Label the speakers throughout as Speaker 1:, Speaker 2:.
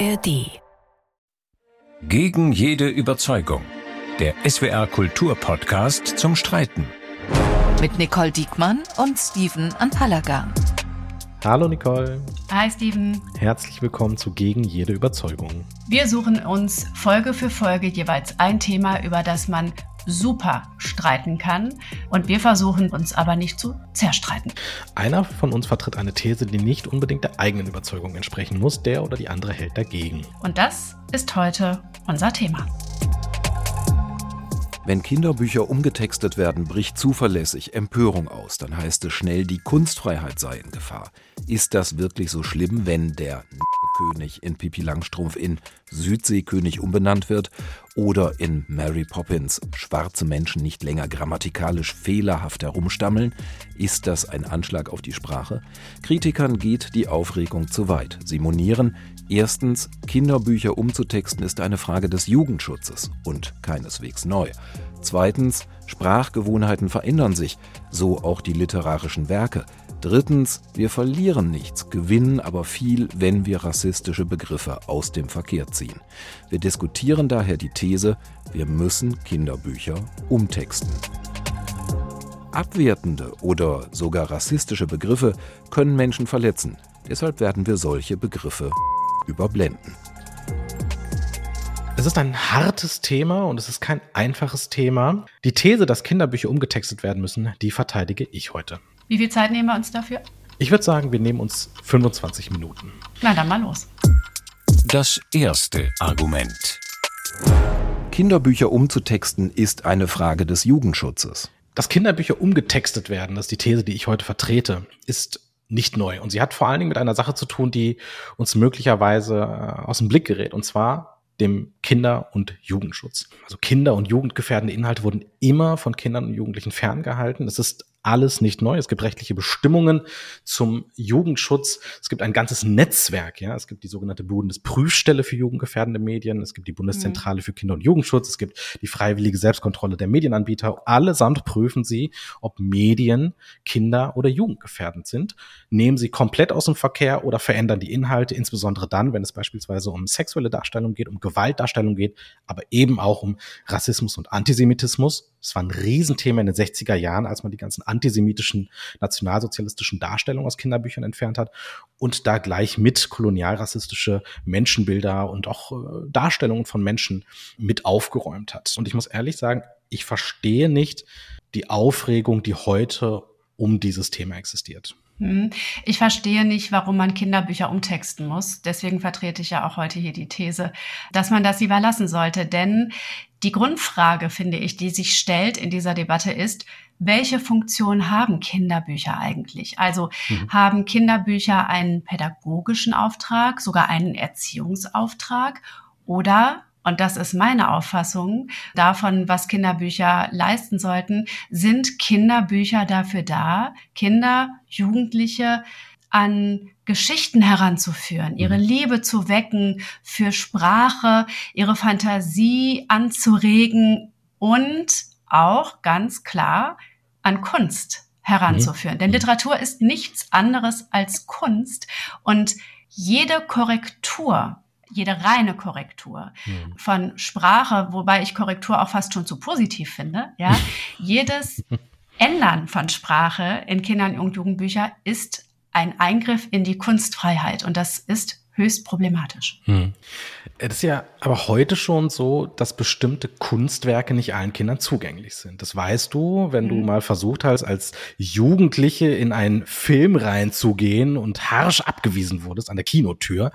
Speaker 1: ARD.
Speaker 2: Gegen jede Überzeugung. Der SWR Kulturpodcast zum Streiten.
Speaker 1: Mit Nicole Diekmann und Steven Anpalagan.
Speaker 3: Hallo Nicole.
Speaker 4: Hi Steven.
Speaker 3: Herzlich willkommen zu Gegen jede Überzeugung.
Speaker 4: Wir suchen uns Folge für Folge jeweils ein Thema, über das man super streiten kann. Und wir versuchen uns aber nicht zu zerstreiten.
Speaker 3: Einer von uns vertritt eine These, die nicht unbedingt der eigenen Überzeugung entsprechen muss. Der oder die andere hält dagegen.
Speaker 4: Und das ist heute unser Thema.
Speaker 5: Wenn Kinderbücher umgetextet werden, bricht zuverlässig Empörung aus. Dann heißt es schnell, die Kunstfreiheit sei in Gefahr. Ist das wirklich so schlimm, wenn der König in Pipi Langstrumpf in Südseekönig umbenannt wird oder in Mary Poppins schwarze Menschen nicht länger grammatikalisch fehlerhaft herumstammeln? Ist das ein Anschlag auf die Sprache? Kritikern geht die Aufregung zu weit. Sie monieren, erstens, Kinderbücher umzutexten ist eine Frage des Jugendschutzes und keineswegs neu. Zweitens, Sprachgewohnheiten verändern sich, so auch die literarischen Werke. Drittens, wir verlieren nichts, gewinnen aber viel, wenn wir rassistische Begriffe aus dem Verkehr ziehen. Wir diskutieren daher die These, wir müssen Kinderbücher umtexten. Abwertende oder sogar rassistische Begriffe können Menschen verletzen. Deshalb werden wir solche Begriffe überblenden.
Speaker 3: Es ist ein hartes Thema und es ist kein einfaches Thema. Die These, dass Kinderbücher umgetextet werden müssen, die verteidige ich heute.
Speaker 4: Wie viel Zeit nehmen wir uns dafür?
Speaker 3: Ich würde sagen, wir nehmen uns 25 Minuten.
Speaker 4: Na dann mal los.
Speaker 2: Das erste Argument.
Speaker 5: Kinderbücher umzutexten ist eine Frage des Jugendschutzes.
Speaker 3: Dass Kinderbücher umgetextet werden, das ist die These, die ich heute vertrete, ist nicht neu. Und sie hat vor allen Dingen mit einer Sache zu tun, die uns möglicherweise äh, aus dem Blick gerät. Und zwar dem Kinder- und Jugendschutz. Also Kinder- und jugendgefährdende Inhalte wurden immer von Kindern und Jugendlichen ferngehalten. Es ist alles nicht neu. Es gibt rechtliche Bestimmungen zum Jugendschutz. Es gibt ein ganzes Netzwerk. Ja, es gibt die sogenannte Bundesprüfstelle für jugendgefährdende Medien. Es gibt die Bundeszentrale für Kinder- und Jugendschutz. Es gibt die freiwillige Selbstkontrolle der Medienanbieter. Allesamt prüfen sie, ob Medien kinder- oder jugendgefährdend sind, nehmen sie komplett aus dem Verkehr oder verändern die Inhalte, insbesondere dann, wenn es beispielsweise um sexuelle Darstellung geht, um Gewaltdarstellung geht, aber eben auch um Rassismus und Antisemitismus. Es war ein Riesenthema in den 60er Jahren, als man die ganzen antisemitischen, nationalsozialistischen Darstellungen aus Kinderbüchern entfernt hat und da gleich mit kolonialrassistische Menschenbilder und auch äh, Darstellungen von Menschen mit aufgeräumt hat. Und ich muss ehrlich sagen, ich verstehe nicht die Aufregung, die heute um dieses Thema existiert.
Speaker 4: Hm. Ich verstehe nicht, warum man Kinderbücher umtexten muss. Deswegen vertrete ich ja auch heute hier die These, dass man das lieber lassen sollte. Denn die Grundfrage, finde ich, die sich stellt in dieser Debatte ist, welche Funktion haben Kinderbücher eigentlich? Also mhm. haben Kinderbücher einen pädagogischen Auftrag, sogar einen Erziehungsauftrag oder und das ist meine Auffassung davon, was Kinderbücher leisten sollten, sind Kinderbücher dafür da, Kinder, Jugendliche an Geschichten heranzuführen, ihre mhm. Liebe zu wecken für Sprache, ihre Fantasie anzuregen und auch ganz klar an Kunst heranzuführen. Mhm. Denn Literatur ist nichts anderes als Kunst und jede Korrektur jede reine Korrektur mhm. von Sprache, wobei ich Korrektur auch fast schon zu positiv finde, ja, jedes Ändern von Sprache in Kindern- und Jugendbücher ist ein Eingriff in die Kunstfreiheit. Und das ist höchst problematisch. Hm.
Speaker 3: Es ist ja aber heute schon so, dass bestimmte Kunstwerke nicht allen Kindern zugänglich sind. Das weißt du, wenn hm. du mal versucht hast, als Jugendliche in einen Film reinzugehen und harsch abgewiesen wurdest an der Kinotür.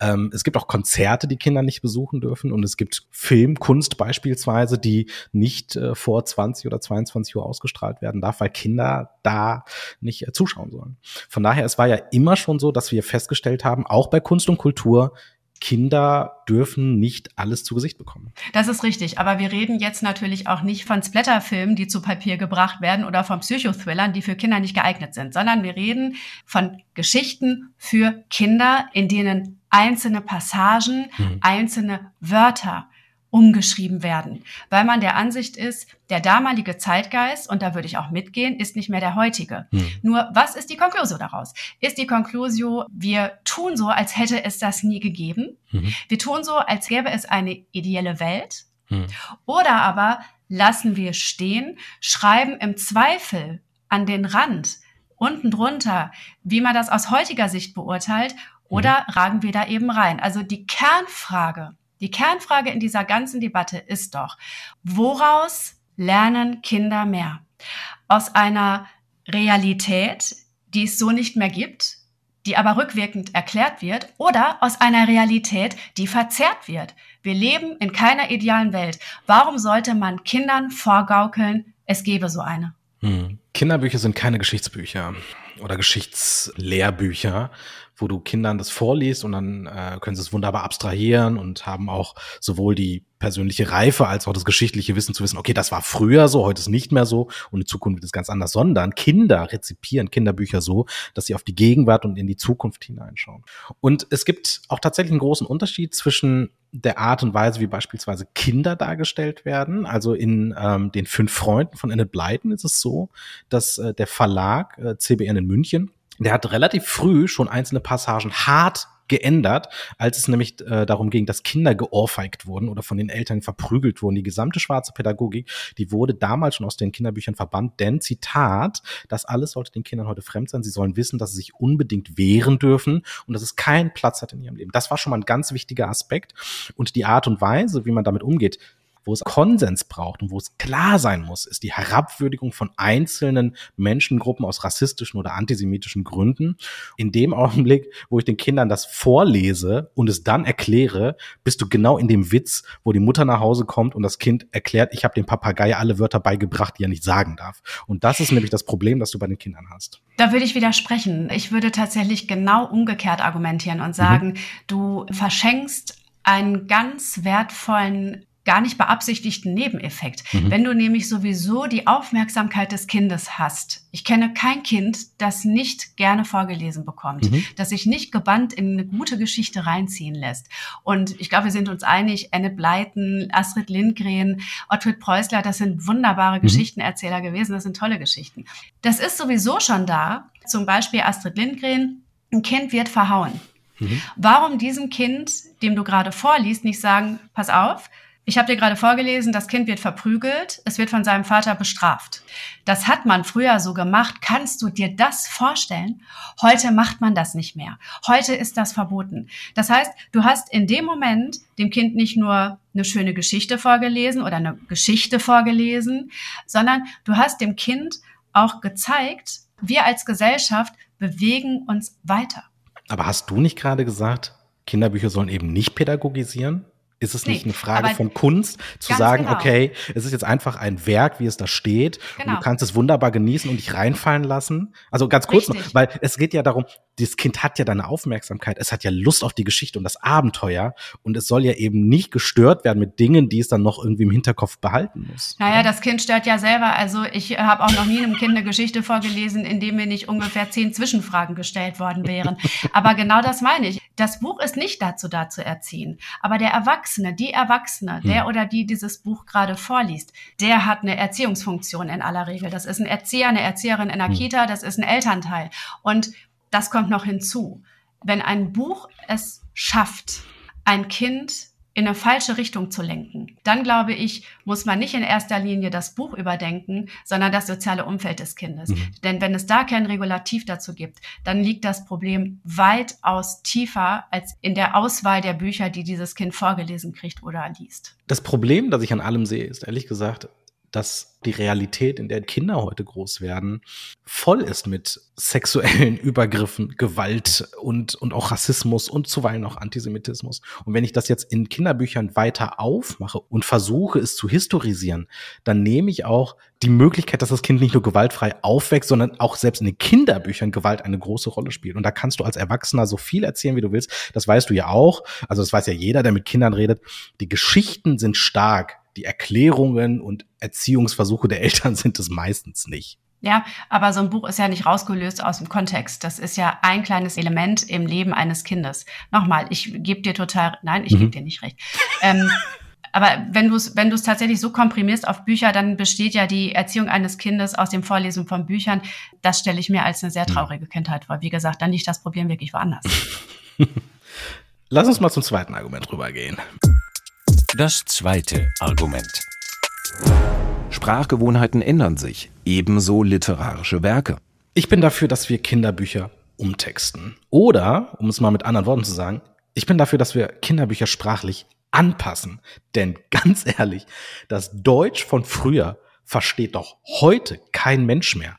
Speaker 3: Ähm, es gibt auch Konzerte, die Kinder nicht besuchen dürfen und es gibt Filmkunst beispielsweise, die nicht äh, vor 20 oder 22 Uhr ausgestrahlt werden darf, weil Kinder da nicht äh, zuschauen sollen. Von daher, es war ja immer schon so, dass wir festgestellt haben, auch bei Kunst Kunst und Kultur, Kinder dürfen nicht alles zu Gesicht bekommen.
Speaker 4: Das ist richtig, aber wir reden jetzt natürlich auch nicht von Splatterfilmen, die zu Papier gebracht werden oder von Psychothrillern, die für Kinder nicht geeignet sind, sondern wir reden von Geschichten für Kinder, in denen einzelne Passagen, mhm. einzelne Wörter umgeschrieben werden, weil man der Ansicht ist, der damalige Zeitgeist, und da würde ich auch mitgehen, ist nicht mehr der heutige. Hm. Nur, was ist die Konklusio daraus? Ist die Konklusio, wir tun so, als hätte es das nie gegeben. Mhm. Wir tun so, als gäbe es eine ideelle Welt. Mhm. Oder aber lassen wir stehen, schreiben im Zweifel an den Rand, unten drunter, wie man das aus heutiger Sicht beurteilt, oder mhm. ragen wir da eben rein? Also die Kernfrage die Kernfrage in dieser ganzen Debatte ist doch, woraus lernen Kinder mehr? Aus einer Realität, die es so nicht mehr gibt, die aber rückwirkend erklärt wird, oder aus einer Realität, die verzerrt wird. Wir leben in keiner idealen Welt. Warum sollte man Kindern vorgaukeln, es gebe so eine?
Speaker 3: Hm. Kinderbücher sind keine Geschichtsbücher oder Geschichtslehrbücher, wo du Kindern das vorliest und dann äh, können sie es wunderbar abstrahieren und haben auch sowohl die persönliche Reife als auch das geschichtliche Wissen zu wissen, okay, das war früher so, heute ist nicht mehr so und in Zukunft wird es ganz anders, sondern Kinder rezipieren Kinderbücher so, dass sie auf die Gegenwart und in die Zukunft hineinschauen. Und es gibt auch tatsächlich einen großen Unterschied zwischen der Art und Weise, wie beispielsweise Kinder dargestellt werden. Also in ähm, den fünf Freunden von Enid Blyton ist es so, dass äh, der Verlag äh, CBN in München der hat relativ früh schon einzelne Passagen hart geändert, als es nämlich äh, darum ging, dass Kinder geohrfeigt wurden oder von den Eltern verprügelt wurden. Die gesamte schwarze Pädagogik, die wurde damals schon aus den Kinderbüchern verbannt, denn Zitat, das alles sollte den Kindern heute fremd sein. Sie sollen wissen, dass sie sich unbedingt wehren dürfen und dass es keinen Platz hat in ihrem Leben. Das war schon mal ein ganz wichtiger Aspekt. Und die Art und Weise, wie man damit umgeht, wo es Konsens braucht und wo es klar sein muss, ist die Herabwürdigung von einzelnen Menschengruppen aus rassistischen oder antisemitischen Gründen. In dem Augenblick, wo ich den Kindern das vorlese und es dann erkläre, bist du genau in dem Witz, wo die Mutter nach Hause kommt und das Kind erklärt, ich habe dem Papagei alle Wörter beigebracht, die er nicht sagen darf. Und das ist nämlich das Problem, das du bei den Kindern hast.
Speaker 4: Da würde ich widersprechen. Ich würde tatsächlich genau umgekehrt argumentieren und sagen, mhm. du verschenkst einen ganz wertvollen gar nicht beabsichtigten Nebeneffekt. Mhm. Wenn du nämlich sowieso die Aufmerksamkeit des Kindes hast. Ich kenne kein Kind, das nicht gerne vorgelesen bekommt, mhm. das sich nicht gebannt in eine gute Geschichte reinziehen lässt. Und ich glaube, wir sind uns einig, Anne Blyton, Astrid Lindgren, Ottfried Preußler, das sind wunderbare mhm. Geschichtenerzähler gewesen, das sind tolle Geschichten. Das ist sowieso schon da. Zum Beispiel Astrid Lindgren, ein Kind wird verhauen. Mhm. Warum diesem Kind, dem du gerade vorliest, nicht sagen, pass auf, ich habe dir gerade vorgelesen, das Kind wird verprügelt, es wird von seinem Vater bestraft. Das hat man früher so gemacht. Kannst du dir das vorstellen? Heute macht man das nicht mehr. Heute ist das verboten. Das heißt, du hast in dem Moment dem Kind nicht nur eine schöne Geschichte vorgelesen oder eine Geschichte vorgelesen, sondern du hast dem Kind auch gezeigt, wir als Gesellschaft bewegen uns weiter.
Speaker 3: Aber hast du nicht gerade gesagt, Kinderbücher sollen eben nicht pädagogisieren? Ist es nicht nee, eine Frage von Kunst, zu sagen, genau. okay, es ist jetzt einfach ein Werk, wie es da steht, genau. und du genau. kannst es wunderbar genießen und dich reinfallen lassen? Also ganz kurz Richtig. noch, weil es geht ja darum, das Kind hat ja deine Aufmerksamkeit, es hat ja Lust auf die Geschichte und das Abenteuer und es soll ja eben nicht gestört werden mit Dingen, die es dann noch irgendwie im Hinterkopf behalten muss.
Speaker 4: Naja, das Kind stört ja selber. Also ich habe auch noch nie einem Kind eine Geschichte vorgelesen, in dem mir nicht ungefähr zehn Zwischenfragen gestellt worden wären. Aber genau das meine ich. Das Buch ist nicht dazu da zu erziehen. Aber der Erwachsene, die Erwachsene, der hm. oder die dieses Buch gerade vorliest, der hat eine Erziehungsfunktion in aller Regel. Das ist ein Erzieher, eine Erzieherin in der hm. Kita, das ist ein Elternteil. Und das kommt noch hinzu. Wenn ein Buch es schafft, ein Kind in eine falsche Richtung zu lenken, dann glaube ich, muss man nicht in erster Linie das Buch überdenken, sondern das soziale Umfeld des Kindes. Mhm. Denn wenn es da kein Regulativ dazu gibt, dann liegt das Problem weitaus tiefer als in der Auswahl der Bücher, die dieses Kind vorgelesen kriegt oder liest.
Speaker 3: Das Problem, das ich an allem sehe, ist ehrlich gesagt, dass die Realität, in der Kinder heute groß werden, voll ist mit sexuellen Übergriffen, Gewalt und, und auch Rassismus und zuweilen auch Antisemitismus. Und wenn ich das jetzt in Kinderbüchern weiter aufmache und versuche, es zu historisieren, dann nehme ich auch die Möglichkeit, dass das Kind nicht nur gewaltfrei aufwächst, sondern auch selbst in den Kinderbüchern Gewalt eine große Rolle spielt. Und da kannst du als Erwachsener so viel erzählen, wie du willst. Das weißt du ja auch. Also das weiß ja jeder, der mit Kindern redet. Die Geschichten sind stark die Erklärungen und Erziehungsversuche der Eltern sind es meistens nicht.
Speaker 4: Ja, aber so ein Buch ist ja nicht rausgelöst aus dem Kontext. Das ist ja ein kleines Element im Leben eines Kindes. Nochmal, ich gebe dir total, nein, ich mhm. gebe dir nicht recht. Ähm, Aber wenn du es wenn du es tatsächlich so komprimierst auf Bücher, dann besteht ja die Erziehung eines Kindes aus dem Vorlesen von Büchern. Das stelle ich mir als eine sehr hm. traurige Kindheit vor. Wie gesagt, dann liegt das Problem wirklich woanders.
Speaker 3: Lass uns mal zum zweiten Argument rübergehen.
Speaker 2: Das zweite Argument.
Speaker 5: Sprachgewohnheiten ändern sich, ebenso literarische Werke.
Speaker 3: Ich bin dafür, dass wir Kinderbücher umtexten. Oder, um es mal mit anderen Worten zu sagen, ich bin dafür, dass wir Kinderbücher sprachlich anpassen. Denn ganz ehrlich, das Deutsch von früher versteht doch heute kein Mensch mehr.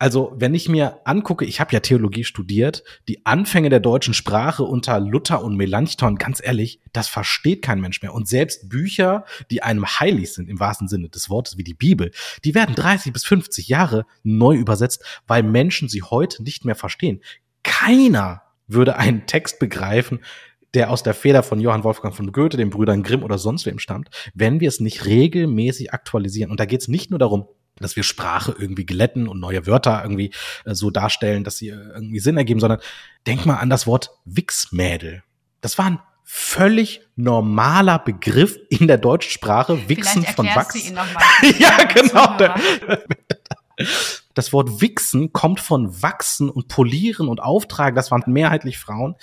Speaker 3: Also, wenn ich mir angucke, ich habe ja Theologie studiert, die Anfänge der deutschen Sprache unter Luther und Melanchthon, ganz ehrlich, das versteht kein Mensch mehr. Und selbst Bücher, die einem heilig sind, im wahrsten Sinne des Wortes, wie die Bibel, die werden 30 bis 50 Jahre neu übersetzt, weil Menschen sie heute nicht mehr verstehen. Keiner würde einen Text begreifen, der aus der Feder von Johann Wolfgang von Goethe, den Brüdern Grimm oder sonst wem stammt, wenn wir es nicht regelmäßig aktualisieren. Und da geht es nicht nur darum, dass wir Sprache irgendwie glätten und neue Wörter irgendwie äh, so darstellen, dass sie äh, irgendwie Sinn ergeben, sondern denk mal an das Wort Wichsmädel. Das war ein völlig normaler Begriff in der deutschen Sprache, Wichsen von Wachs. ja, genau. Das Wort wichsen kommt von wachsen und polieren und auftragen. Das waren mehrheitlich Frauen,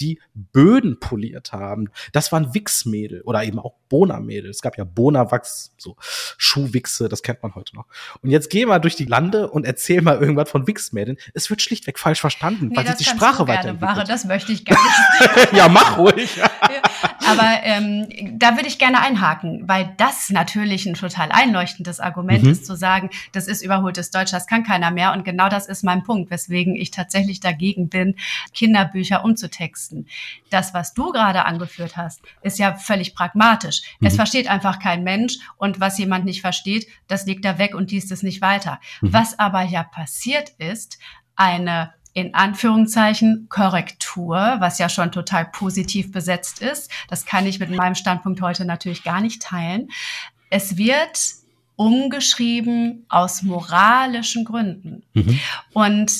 Speaker 3: die Böden poliert haben. Das waren Wichsmädel oder eben auch Bonamädel. Es gab ja Bonawachs, so Schuhwichse, das kennt man heute noch. Und jetzt geh mal durch die Lande und erzähl mal irgendwas von Wichsmädeln. Es wird schlichtweg falsch verstanden,
Speaker 4: nee,
Speaker 3: weil sich die Sprache weiterentwickelt.
Speaker 4: Das möchte ich gar nicht.
Speaker 3: ja, mach ruhig.
Speaker 4: Aber ähm, da würde ich gerne einhaken, weil das natürlich ein total einleuchtendes Argument mhm. ist, zu sagen, das ist überholtes Deutsch, das kann keiner mehr. Und genau das ist mein Punkt, weswegen ich tatsächlich dagegen bin, Kinderbücher umzutexten. Das, was du gerade angeführt hast, ist ja völlig pragmatisch. Mhm. Es versteht einfach kein Mensch und was jemand nicht versteht, das legt er weg und liest es nicht weiter. Mhm. Was aber ja passiert ist, eine in Anführungszeichen Korrektur, was ja schon total positiv besetzt ist. Das kann ich mit meinem Standpunkt heute natürlich gar nicht teilen. Es wird umgeschrieben aus moralischen Gründen. Mhm. Und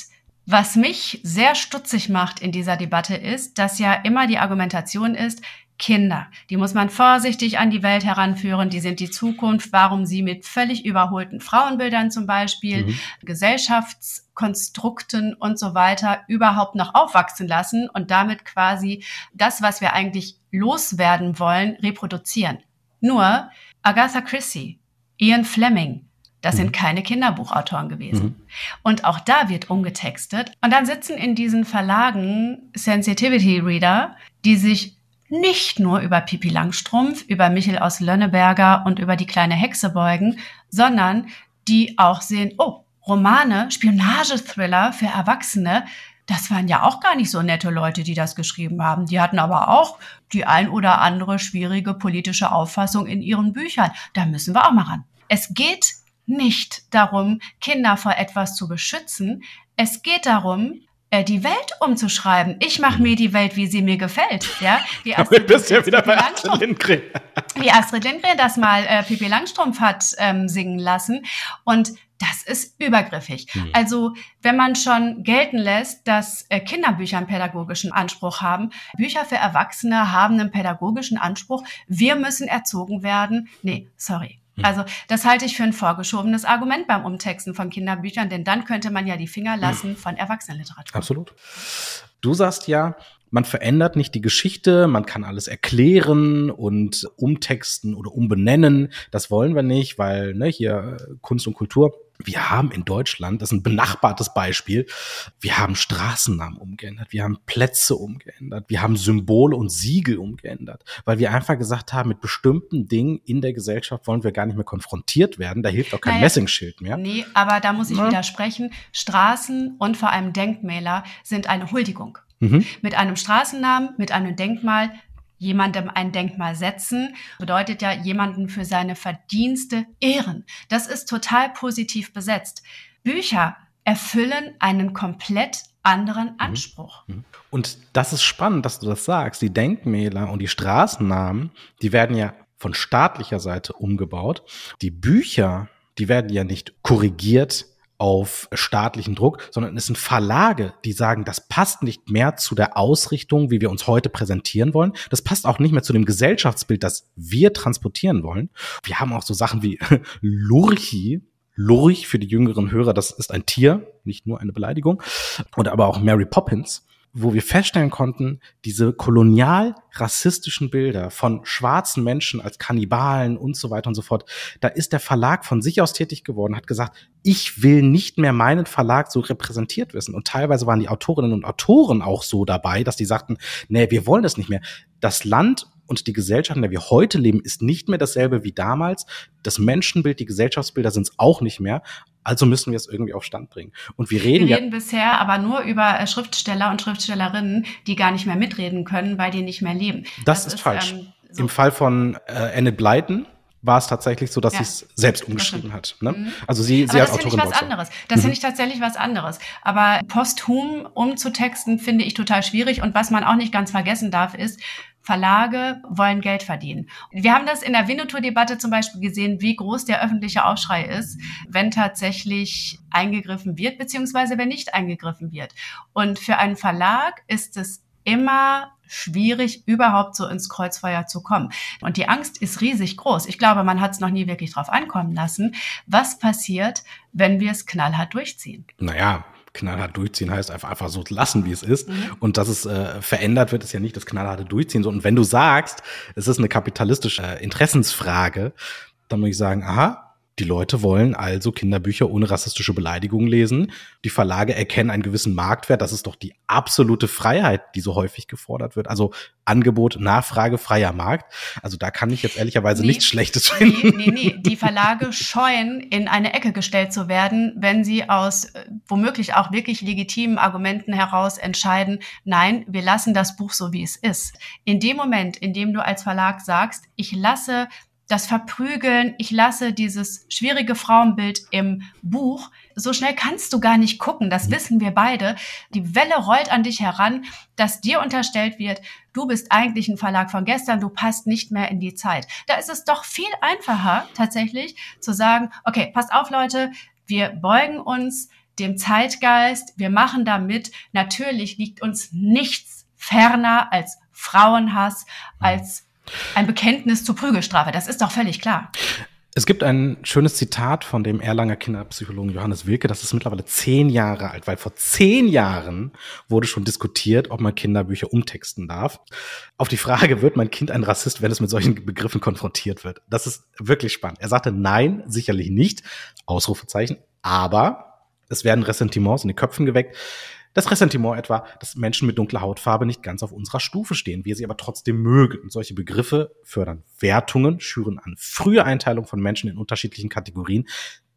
Speaker 4: was mich sehr stutzig macht in dieser Debatte ist, dass ja immer die Argumentation ist, Kinder, die muss man vorsichtig an die Welt heranführen, die sind die Zukunft, warum sie mit völlig überholten Frauenbildern zum Beispiel, mhm. Gesellschaftskonstrukten und so weiter überhaupt noch aufwachsen lassen und damit quasi das, was wir eigentlich loswerden wollen, reproduzieren. Nur Agatha Christie, Ian Fleming, das sind mhm. keine Kinderbuchautoren gewesen. Mhm. Und auch da wird umgetextet. Und dann sitzen in diesen Verlagen Sensitivity Reader, die sich nicht nur über Pipi Langstrumpf, über Michel aus Lönneberger und über die kleine Hexe beugen, sondern die auch sehen, oh, Romane, Spionagethriller für Erwachsene, das waren ja auch gar nicht so nette Leute, die das geschrieben haben. Die hatten aber auch die ein oder andere schwierige politische Auffassung in ihren Büchern. Da müssen wir auch mal ran. Es geht nicht darum, Kinder vor etwas zu beschützen. Es geht darum, äh, die Welt umzuschreiben. Ich mache mir die Welt, wie sie mir gefällt. Ja,
Speaker 3: Astrid, du bist ja wieder bei Astrid Lindgren.
Speaker 4: wie Astrid Lindgren das mal äh, Pippi Langstrumpf hat ähm, singen lassen. Und das ist übergriffig. Hm. Also wenn man schon gelten lässt, dass äh, Kinderbücher einen pädagogischen Anspruch haben, Bücher für Erwachsene haben einen pädagogischen Anspruch, wir müssen erzogen werden. Nee, sorry. Hm. Also das halte ich für ein vorgeschobenes Argument beim Umtexten von Kinderbüchern, denn dann könnte man ja die Finger lassen hm. von Erwachsenenliteratur.
Speaker 3: Absolut. Du sagst ja, man verändert nicht die Geschichte, man kann alles erklären und umtexten oder umbenennen. Das wollen wir nicht, weil ne, hier Kunst und Kultur wir haben in Deutschland, das ist ein benachbartes Beispiel, wir haben Straßennamen umgeändert, wir haben Plätze umgeändert, wir haben Symbole und Siegel umgeändert, weil wir einfach gesagt haben, mit bestimmten Dingen in der Gesellschaft wollen wir gar nicht mehr konfrontiert werden. Da hilft auch kein naja, Messingschild mehr.
Speaker 4: Nee, aber da muss ich ja. widersprechen. Straßen und vor allem Denkmäler sind eine Huldigung. Mhm. Mit einem Straßennamen, mit einem Denkmal jemandem ein Denkmal setzen, bedeutet ja jemanden für seine Verdienste ehren. Das ist total positiv besetzt. Bücher erfüllen einen komplett anderen mhm. Anspruch. Mhm.
Speaker 3: Und das ist spannend, dass du das sagst. Die Denkmäler und die Straßennamen, die werden ja von staatlicher Seite umgebaut. Die Bücher, die werden ja nicht korrigiert auf staatlichen Druck, sondern es sind Verlage, die sagen, das passt nicht mehr zu der Ausrichtung, wie wir uns heute präsentieren wollen. Das passt auch nicht mehr zu dem Gesellschaftsbild, das wir transportieren wollen. Wir haben auch so Sachen wie Lurchi, Lurch für die jüngeren Hörer, das ist ein Tier, nicht nur eine Beleidigung. Und aber auch Mary Poppins, wo wir feststellen konnten, diese kolonial-rassistischen Bilder von schwarzen Menschen als Kannibalen und so weiter und so fort, da ist der Verlag von sich aus tätig geworden, hat gesagt, ich will nicht mehr meinen Verlag so repräsentiert wissen. Und teilweise waren die Autorinnen und Autoren auch so dabei, dass die sagten, nee, wir wollen das nicht mehr. Das Land und die Gesellschaft, in der wir heute leben, ist nicht mehr dasselbe wie damals. Das Menschenbild, die Gesellschaftsbilder sind es auch nicht mehr. Also müssen wir es irgendwie auf Stand bringen. Und wir reden
Speaker 4: Wir reden ja bisher aber nur über äh, Schriftsteller und Schriftstellerinnen, die gar nicht mehr mitreden können, weil die nicht mehr leben.
Speaker 3: Das, das ist, ist, falsch. Ähm, so Im Fall von äh, Anne Blyton war es tatsächlich so, dass ja. sie es selbst umgeschrieben hat. Ne? Mhm. Also sie, sie
Speaker 4: als das Autorin. Das finde ich was anderes. Das mhm. finde ich tatsächlich was anderes. Aber posthum umzutexten finde ich total schwierig. Und was man auch nicht ganz vergessen darf, ist, Verlage wollen Geld verdienen. Wir haben das in der Winnetou-Debatte zum Beispiel gesehen, wie groß der öffentliche Aufschrei ist, wenn tatsächlich eingegriffen wird, beziehungsweise wenn nicht eingegriffen wird. Und für einen Verlag ist es immer schwierig, überhaupt so ins Kreuzfeuer zu kommen. Und die Angst ist riesig groß. Ich glaube, man hat es noch nie wirklich drauf ankommen lassen. Was passiert, wenn wir es knallhart durchziehen?
Speaker 3: Naja, knallhart durchziehen heißt einfach, einfach so lassen, wie es ist. Mhm. Und dass es äh, verändert wird, ist ja nicht das knallharte Durchziehen. So, und wenn du sagst, es ist eine kapitalistische äh, Interessensfrage, dann muss ich sagen, aha, die Leute wollen also Kinderbücher ohne rassistische Beleidigungen lesen. Die Verlage erkennen einen gewissen Marktwert. Das ist doch die absolute Freiheit, die so häufig gefordert wird. Also Angebot, Nachfrage, freier Markt. Also da kann ich jetzt ehrlicherweise nee, nichts Schlechtes finden.
Speaker 4: Nee, nee, nee. Die Verlage scheuen, in eine Ecke gestellt zu werden, wenn sie aus äh, womöglich auch wirklich legitimen Argumenten heraus entscheiden, nein, wir lassen das Buch so, wie es ist. In dem Moment, in dem du als Verlag sagst, ich lasse das Verprügeln, ich lasse dieses schwierige Frauenbild im Buch. So schnell kannst du gar nicht gucken, das wissen wir beide. Die Welle rollt an dich heran, dass dir unterstellt wird, du bist eigentlich ein Verlag von gestern, du passt nicht mehr in die Zeit. Da ist es doch viel einfacher tatsächlich zu sagen, okay, passt auf Leute, wir beugen uns dem Zeitgeist, wir machen damit. Natürlich liegt uns nichts ferner als Frauenhass, als ein Bekenntnis zur Prügelstrafe, das ist doch völlig klar.
Speaker 3: Es gibt ein schönes Zitat von dem Erlanger Kinderpsychologen Johannes Wilke, das ist mittlerweile zehn Jahre alt, weil vor zehn Jahren wurde schon diskutiert, ob man Kinderbücher umtexten darf. Auf die Frage, wird mein Kind ein Rassist, wenn es mit solchen Begriffen konfrontiert wird? Das ist wirklich spannend. Er sagte, nein, sicherlich nicht, Ausrufezeichen, aber es werden Ressentiments in den Köpfen geweckt. Das Ressentiment etwa, dass Menschen mit dunkler Hautfarbe nicht ganz auf unserer Stufe stehen, wir sie aber trotzdem mögen. Und solche Begriffe fördern Wertungen, schüren an frühe Einteilung von Menschen in unterschiedlichen Kategorien.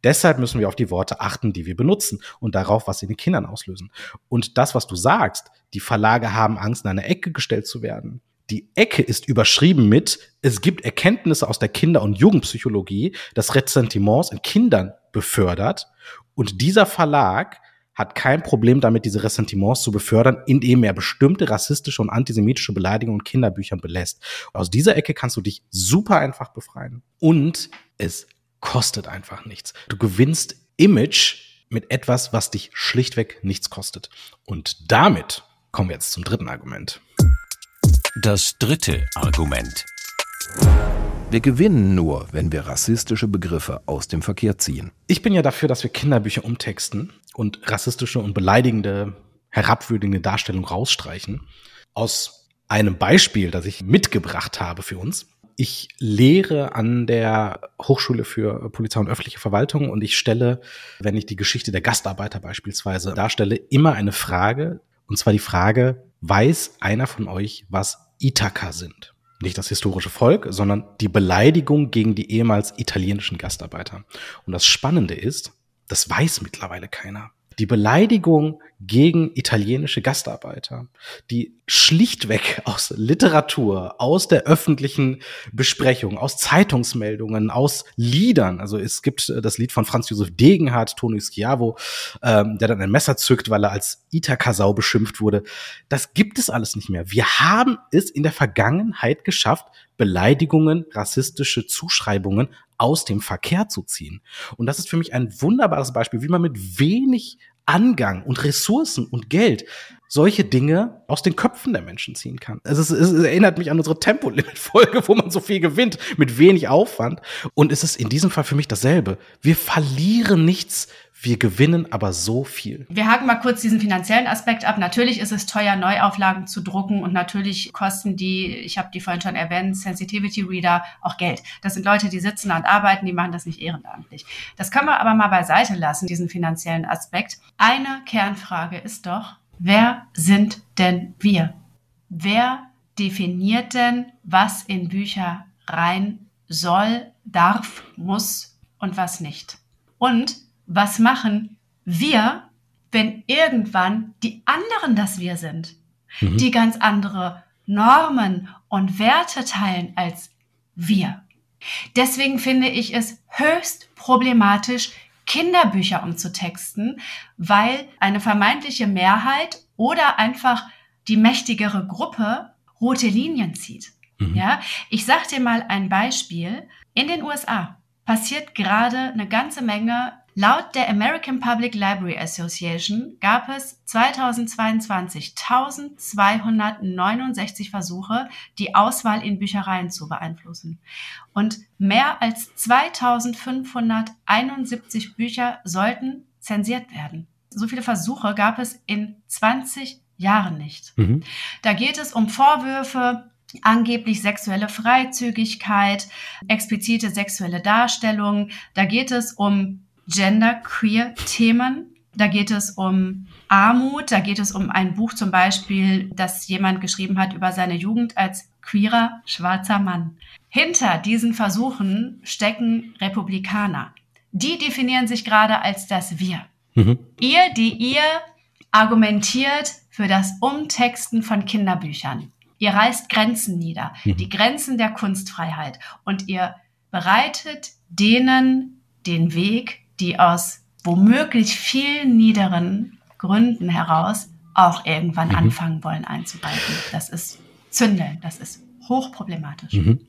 Speaker 3: Deshalb müssen wir auf die Worte achten, die wir benutzen und darauf, was sie den Kindern auslösen. Und das, was du sagst, die Verlage haben Angst, in eine Ecke gestellt zu werden. Die Ecke ist überschrieben mit, es gibt Erkenntnisse aus der Kinder- und Jugendpsychologie, das Ressentiments in Kindern befördert. Und dieser Verlag hat kein Problem damit, diese Ressentiments zu befördern, indem er bestimmte rassistische und antisemitische Beleidigungen in Kinderbüchern belässt. Und aus dieser Ecke kannst du dich super einfach befreien. Und es kostet einfach nichts. Du gewinnst Image mit etwas, was dich schlichtweg nichts kostet. Und damit kommen wir jetzt zum dritten Argument.
Speaker 2: Das dritte Argument.
Speaker 5: Wir gewinnen nur, wenn wir rassistische Begriffe aus dem Verkehr ziehen.
Speaker 3: Ich bin ja dafür, dass wir Kinderbücher umtexten und rassistische und beleidigende, herabwürdigende Darstellung rausstreichen. Aus einem Beispiel, das ich mitgebracht habe für uns. Ich lehre an der Hochschule für Polizei und öffentliche Verwaltung und ich stelle, wenn ich die Geschichte der Gastarbeiter beispielsweise darstelle, immer eine Frage, und zwar die Frage, weiß einer von euch, was Ithaka sind? nicht das historische Volk, sondern die Beleidigung gegen die ehemals italienischen Gastarbeiter. Und das Spannende ist, das weiß mittlerweile keiner die Beleidigung gegen italienische Gastarbeiter, die schlichtweg aus Literatur, aus der öffentlichen Besprechung, aus Zeitungsmeldungen, aus Liedern, also es gibt äh, das Lied von Franz Josef Degenhardt, Toni Schiavo, ähm, der dann ein Messer zückt, weil er als Itakasau beschimpft wurde. Das gibt es alles nicht mehr. Wir haben es in der Vergangenheit geschafft, Beleidigungen, rassistische Zuschreibungen aus dem Verkehr zu ziehen. Und das ist für mich ein wunderbares Beispiel, wie man mit wenig Angang und Ressourcen und Geld solche Dinge aus den Köpfen der Menschen ziehen kann. Es, ist, es erinnert mich an unsere Tempolimit-Folge, wo man so viel gewinnt mit wenig Aufwand. Und es ist in diesem Fall für mich dasselbe. Wir verlieren nichts, wir gewinnen aber so viel.
Speaker 4: Wir haken mal kurz diesen finanziellen Aspekt ab. Natürlich ist es teuer, Neuauflagen zu drucken und natürlich kosten die, ich habe die vorhin schon erwähnt, Sensitivity Reader auch Geld. Das sind Leute, die sitzen und arbeiten, die machen das nicht ehrenamtlich. Das können wir aber mal beiseite lassen, diesen finanziellen Aspekt. Eine Kernfrage ist doch, wer sind denn wir? Wer definiert denn, was in Bücher rein soll, darf, muss und was nicht? Und was machen wir, wenn irgendwann die anderen das wir sind, mhm. die ganz andere Normen und Werte teilen als wir. Deswegen finde ich es höchst problematisch, Kinderbücher umzutexten, weil eine vermeintliche Mehrheit oder einfach die mächtigere Gruppe rote Linien zieht. Mhm. Ja, ich sag dir mal ein Beispiel. In den USA passiert gerade eine ganze Menge Laut der American Public Library Association gab es 2022 1269 Versuche, die Auswahl in Büchereien zu beeinflussen. Und mehr als 2571 Bücher sollten zensiert werden. So viele Versuche gab es in 20 Jahren nicht. Mhm. Da geht es um Vorwürfe, angeblich sexuelle Freizügigkeit, explizite sexuelle Darstellung. Da geht es um Gender-Queer-Themen. Da geht es um Armut, da geht es um ein Buch zum Beispiel, das jemand geschrieben hat über seine Jugend als queerer schwarzer Mann. Hinter diesen Versuchen stecken Republikaner. Die definieren sich gerade als das Wir. Mhm. Ihr, die ihr argumentiert für das Umtexten von Kinderbüchern. Ihr reißt Grenzen nieder, mhm. die Grenzen der Kunstfreiheit und ihr bereitet denen den Weg, die aus womöglich viel niederen Gründen heraus auch irgendwann mhm. anfangen wollen einzugreifen. Das ist Zündeln, das ist hochproblematisch. Mhm.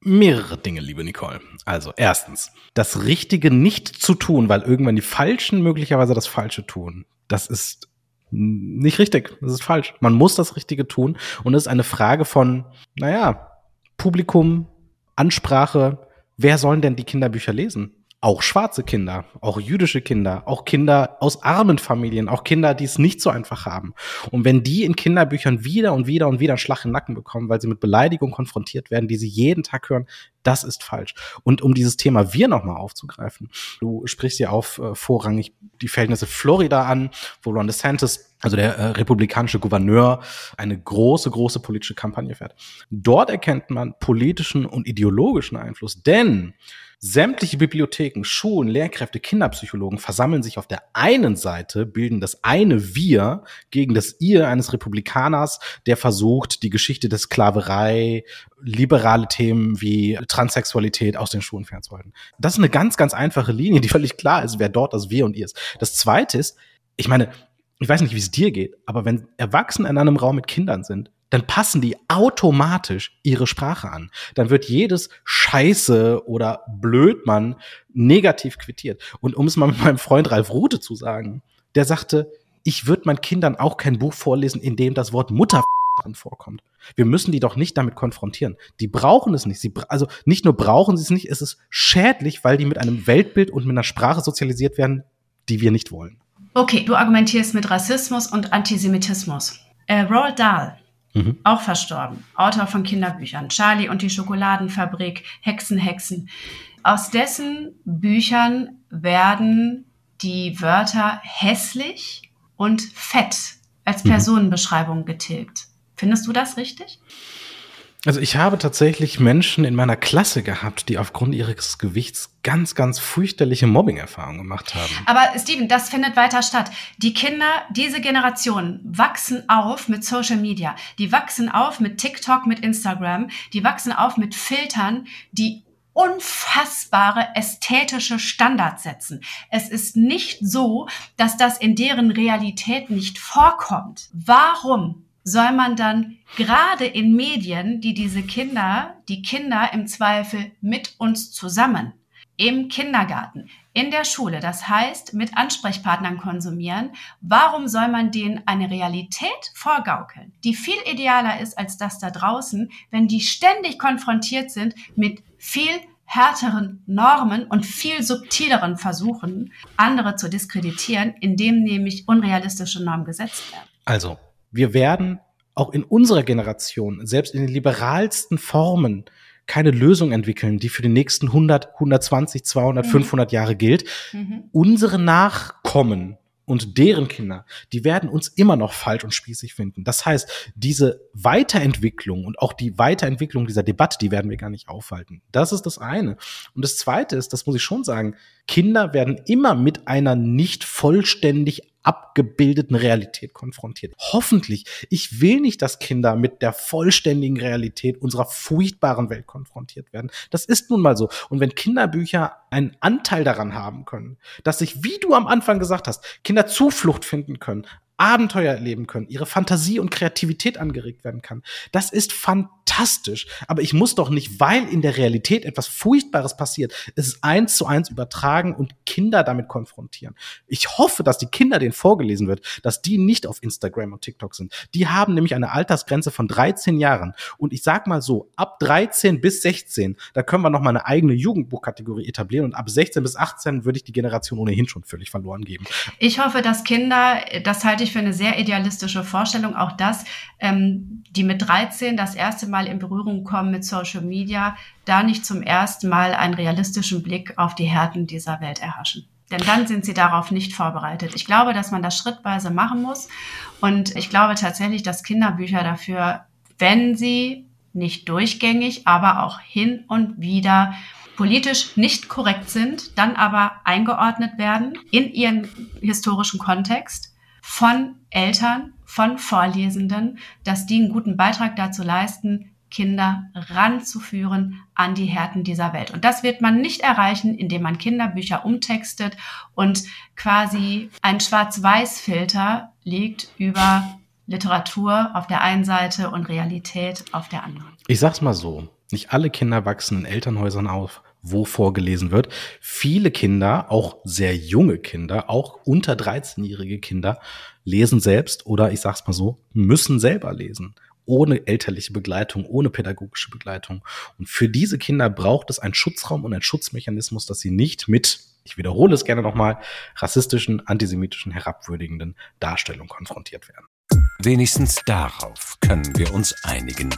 Speaker 3: Mehrere Dinge, liebe Nicole. Also erstens, das Richtige nicht zu tun, weil irgendwann die Falschen möglicherweise das Falsche tun. Das ist nicht richtig. Das ist falsch. Man muss das Richtige tun. Und es ist eine Frage von, naja, Publikum, Ansprache. Wer sollen denn die Kinderbücher lesen? Auch schwarze Kinder, auch jüdische Kinder, auch Kinder aus armen Familien, auch Kinder, die es nicht so einfach haben. Und wenn die in Kinderbüchern wieder und wieder und wieder einen Schlag im Nacken bekommen, weil sie mit Beleidigung konfrontiert werden, die sie jeden Tag hören, das ist falsch. Und um dieses Thema wir nochmal aufzugreifen, du sprichst ja auf äh, vorrangig die Verhältnisse Florida an, wo Ron DeSantis also der äh, republikanische Gouverneur, eine große, große politische Kampagne fährt. Dort erkennt man politischen und ideologischen Einfluss, denn Sämtliche Bibliotheken, Schulen, Lehrkräfte, Kinderpsychologen versammeln sich auf der einen Seite, bilden das eine Wir gegen das Ihr eines Republikaners, der versucht, die Geschichte der Sklaverei, liberale Themen wie Transsexualität aus den Schulen fernzuhalten. Das ist eine ganz, ganz einfache Linie, die völlig klar ist, wer dort das Wir und Ihr ist. Das zweite ist, ich meine, ich weiß nicht, wie es dir geht, aber wenn Erwachsene in einem Raum mit Kindern sind, dann passen die automatisch ihre Sprache an. Dann wird jedes Scheiße oder Blödmann negativ quittiert. Und um es mal mit meinem Freund Ralf Rute zu sagen, der sagte, ich würde meinen Kindern auch kein Buch vorlesen, in dem das Wort Mutter dran vorkommt. Wir müssen die doch nicht damit konfrontieren. Die brauchen es nicht. Sie, also nicht nur brauchen sie es nicht, es ist schädlich, weil die mit einem Weltbild und mit einer Sprache sozialisiert werden, die wir nicht wollen.
Speaker 4: Okay, du argumentierst mit Rassismus und Antisemitismus. Äh, Roald Dahl, Mhm. Auch verstorben. Autor von Kinderbüchern. Charlie und die Schokoladenfabrik, Hexen, Hexen. Aus dessen Büchern werden die Wörter hässlich und fett als mhm. Personenbeschreibung getilgt. Findest du das richtig?
Speaker 3: Also ich habe tatsächlich Menschen in meiner Klasse gehabt, die aufgrund ihres Gewichts ganz, ganz fürchterliche Mobbing-Erfahrungen gemacht haben.
Speaker 4: Aber Steven, das findet weiter statt. Die Kinder, diese Generation wachsen auf mit Social Media. Die wachsen auf mit TikTok, mit Instagram. Die wachsen auf mit Filtern, die unfassbare ästhetische Standards setzen. Es ist nicht so, dass das in deren Realität nicht vorkommt. Warum soll man dann gerade in Medien, die diese Kinder, die Kinder im Zweifel mit uns zusammen im Kindergarten, in der Schule, das heißt mit Ansprechpartnern konsumieren, warum soll man denen eine Realität vorgaukeln, die viel idealer ist als das da draußen, wenn die ständig konfrontiert sind mit viel härteren Normen und viel subtileren Versuchen, andere zu diskreditieren, indem nämlich unrealistische Normen gesetzt werden.
Speaker 3: Also, wir werden auch in unserer Generation, selbst in den liberalsten Formen, keine Lösung entwickeln, die für die nächsten 100, 120, 200, mhm. 500 Jahre gilt. Mhm. Unsere Nachkommen und deren Kinder, die werden uns immer noch falsch und spießig finden. Das heißt, diese Weiterentwicklung und auch die Weiterentwicklung dieser Debatte, die werden wir gar nicht aufhalten. Das ist das eine. Und das zweite ist, das muss ich schon sagen, Kinder werden immer mit einer nicht vollständig abgebildeten Realität konfrontiert. Hoffentlich. Ich will nicht, dass Kinder mit der vollständigen Realität unserer furchtbaren Welt konfrontiert werden. Das ist nun mal so. Und wenn Kinderbücher einen Anteil daran haben können, dass sich, wie du am Anfang gesagt hast, Kinder Zuflucht finden können, Abenteuer erleben können, ihre Fantasie und Kreativität angeregt werden kann. Das ist fantastisch. Aber ich muss doch nicht, weil in der Realität etwas Furchtbares passiert, es eins zu eins übertragen und Kinder damit konfrontieren. Ich hoffe, dass die Kinder, denen vorgelesen wird, dass die nicht auf Instagram und TikTok sind. Die haben nämlich eine Altersgrenze von 13 Jahren. Und ich sag mal so, ab 13 bis 16, da können wir noch eine eigene Jugendbuchkategorie etablieren. Und ab 16 bis 18 würde ich die Generation ohnehin schon völlig verloren geben.
Speaker 4: Ich hoffe, dass Kinder, das halte ich für eine sehr idealistische Vorstellung. Auch das, ähm, die mit 13 das erste Mal in Berührung kommen mit Social Media, da nicht zum ersten Mal einen realistischen Blick auf die Härten dieser Welt erhaschen. Denn dann sind sie darauf nicht vorbereitet. Ich glaube, dass man das schrittweise machen muss. Und ich glaube tatsächlich, dass Kinderbücher dafür, wenn sie nicht durchgängig, aber auch hin und wieder politisch nicht korrekt sind, dann aber eingeordnet werden in ihren historischen Kontext von Eltern, von Vorlesenden, dass die einen guten Beitrag dazu leisten, Kinder ranzuführen an die Härten dieser Welt. Und das wird man nicht erreichen, indem man Kinderbücher umtextet und quasi ein Schwarz-Weiß-Filter legt über Literatur auf der einen Seite und Realität auf der anderen.
Speaker 3: Ich sag's mal so. Nicht alle Kinder wachsen in Elternhäusern auf wo vorgelesen wird. Viele Kinder, auch sehr junge Kinder, auch unter 13-jährige Kinder, lesen selbst oder ich sag's mal so, müssen selber lesen. Ohne elterliche Begleitung, ohne pädagogische Begleitung. Und für diese Kinder braucht es einen Schutzraum und einen Schutzmechanismus, dass sie nicht mit, ich wiederhole es gerne nochmal, rassistischen, antisemitischen, herabwürdigenden Darstellungen konfrontiert werden.
Speaker 2: Wenigstens darauf können wir uns einigen.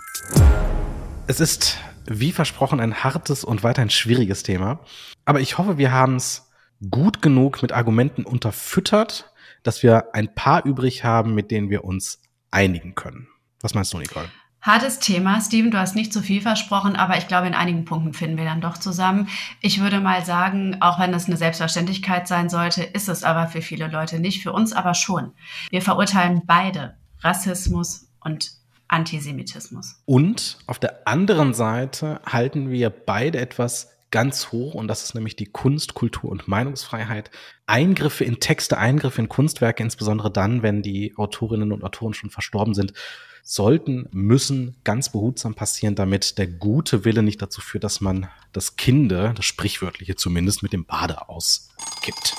Speaker 3: Es ist wie versprochen ein hartes und weiterhin schwieriges Thema. Aber ich hoffe, wir haben es gut genug mit Argumenten unterfüttert, dass wir ein paar übrig haben, mit denen wir uns einigen können. Was meinst du, Nicole?
Speaker 4: Hartes Thema, Steven, du hast nicht zu viel versprochen, aber ich glaube, in einigen Punkten finden wir dann doch zusammen. Ich würde mal sagen, auch wenn das eine Selbstverständlichkeit sein sollte, ist es aber für viele Leute nicht, für uns aber schon. Wir verurteilen beide Rassismus und Antisemitismus.
Speaker 3: Und auf der anderen Seite halten wir beide etwas ganz hoch und das ist nämlich die Kunst, Kultur und Meinungsfreiheit. Eingriffe in Texte, Eingriffe in Kunstwerke, insbesondere dann, wenn die Autorinnen und Autoren schon verstorben sind, sollten, müssen ganz behutsam passieren, damit der gute Wille nicht dazu führt, dass man das Kinde, das sprichwörtliche zumindest, mit dem Bade auskippt.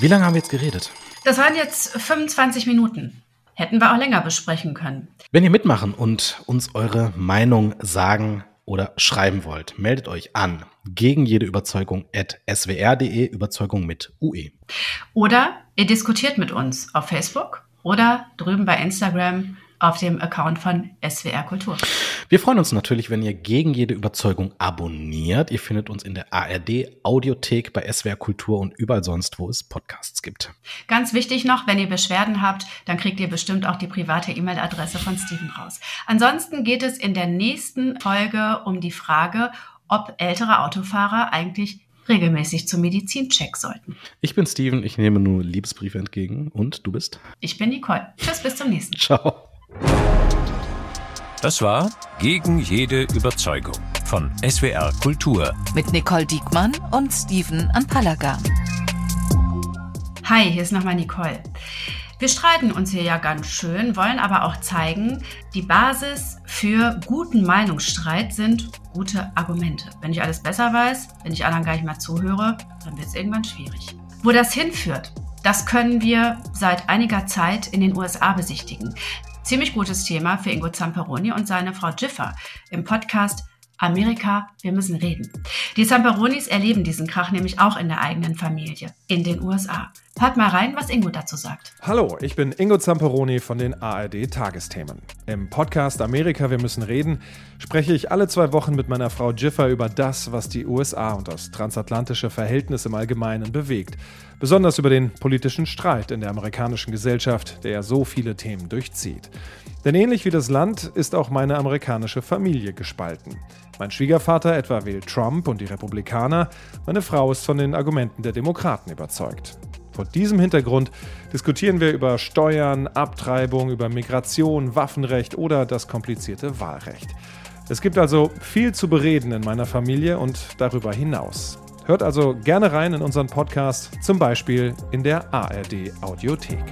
Speaker 3: Wie lange haben wir jetzt geredet?
Speaker 4: Das waren jetzt 25 Minuten. Hätten wir auch länger besprechen können.
Speaker 3: Wenn ihr mitmachen und uns eure Meinung sagen oder schreiben wollt, meldet euch an gegen jede Überzeugung at swr.de, Überzeugung mit UE.
Speaker 4: Oder ihr diskutiert mit uns auf Facebook oder drüben bei Instagram auf dem Account von SWR Kultur.
Speaker 3: Wir freuen uns natürlich, wenn ihr gegen jede Überzeugung abonniert. Ihr findet uns in der ARD Audiothek bei SWR Kultur und überall sonst, wo es Podcasts gibt.
Speaker 4: Ganz wichtig noch, wenn ihr Beschwerden habt, dann kriegt ihr bestimmt auch die private E-Mail-Adresse von Steven raus. Ansonsten geht es in der nächsten Folge um die Frage, ob ältere Autofahrer eigentlich regelmäßig zum Medizincheck sollten.
Speaker 3: Ich bin Steven, ich nehme nur Liebesbriefe entgegen und du bist?
Speaker 4: Ich bin Nicole. Tschüss, bis zum nächsten.
Speaker 3: Ciao.
Speaker 2: Das war Gegen jede Überzeugung von SWR Kultur.
Speaker 1: Mit Nicole Diekmann und Steven Anpalaga.
Speaker 4: Hi, hier ist nochmal Nicole. Wir streiten uns hier ja ganz schön, wollen aber auch zeigen, die Basis für guten Meinungsstreit sind gute Argumente. Wenn ich alles besser weiß, wenn ich anderen gar nicht mal zuhöre, dann wird es irgendwann schwierig. Wo das hinführt, das können wir seit einiger Zeit in den USA besichtigen. Ziemlich gutes Thema für Ingo Zamperoni und seine Frau Jiffer im Podcast Amerika, wir müssen reden. Die Zamperonis erleben diesen Krach nämlich auch in der eigenen Familie, in den USA. Hört mal rein, was Ingo dazu sagt.
Speaker 6: Hallo, ich bin Ingo Zamperoni von den ARD Tagesthemen. Im Podcast Amerika, wir müssen reden spreche ich alle zwei Wochen mit meiner Frau Jiffer über das, was die USA und das transatlantische Verhältnis im Allgemeinen bewegt. Besonders über den politischen Streit in der amerikanischen Gesellschaft, der ja so viele Themen durchzieht. Denn ähnlich wie das Land ist auch meine amerikanische Familie gespalten. Mein Schwiegervater etwa wählt Trump und die Republikaner, meine Frau ist von den Argumenten der Demokraten überzeugt. Vor diesem Hintergrund diskutieren wir über Steuern, Abtreibung, über Migration, Waffenrecht oder das komplizierte Wahlrecht. Es gibt also viel zu bereden in meiner Familie und darüber hinaus. Hört also gerne rein in unseren Podcast, zum Beispiel in der ARD Audiothek.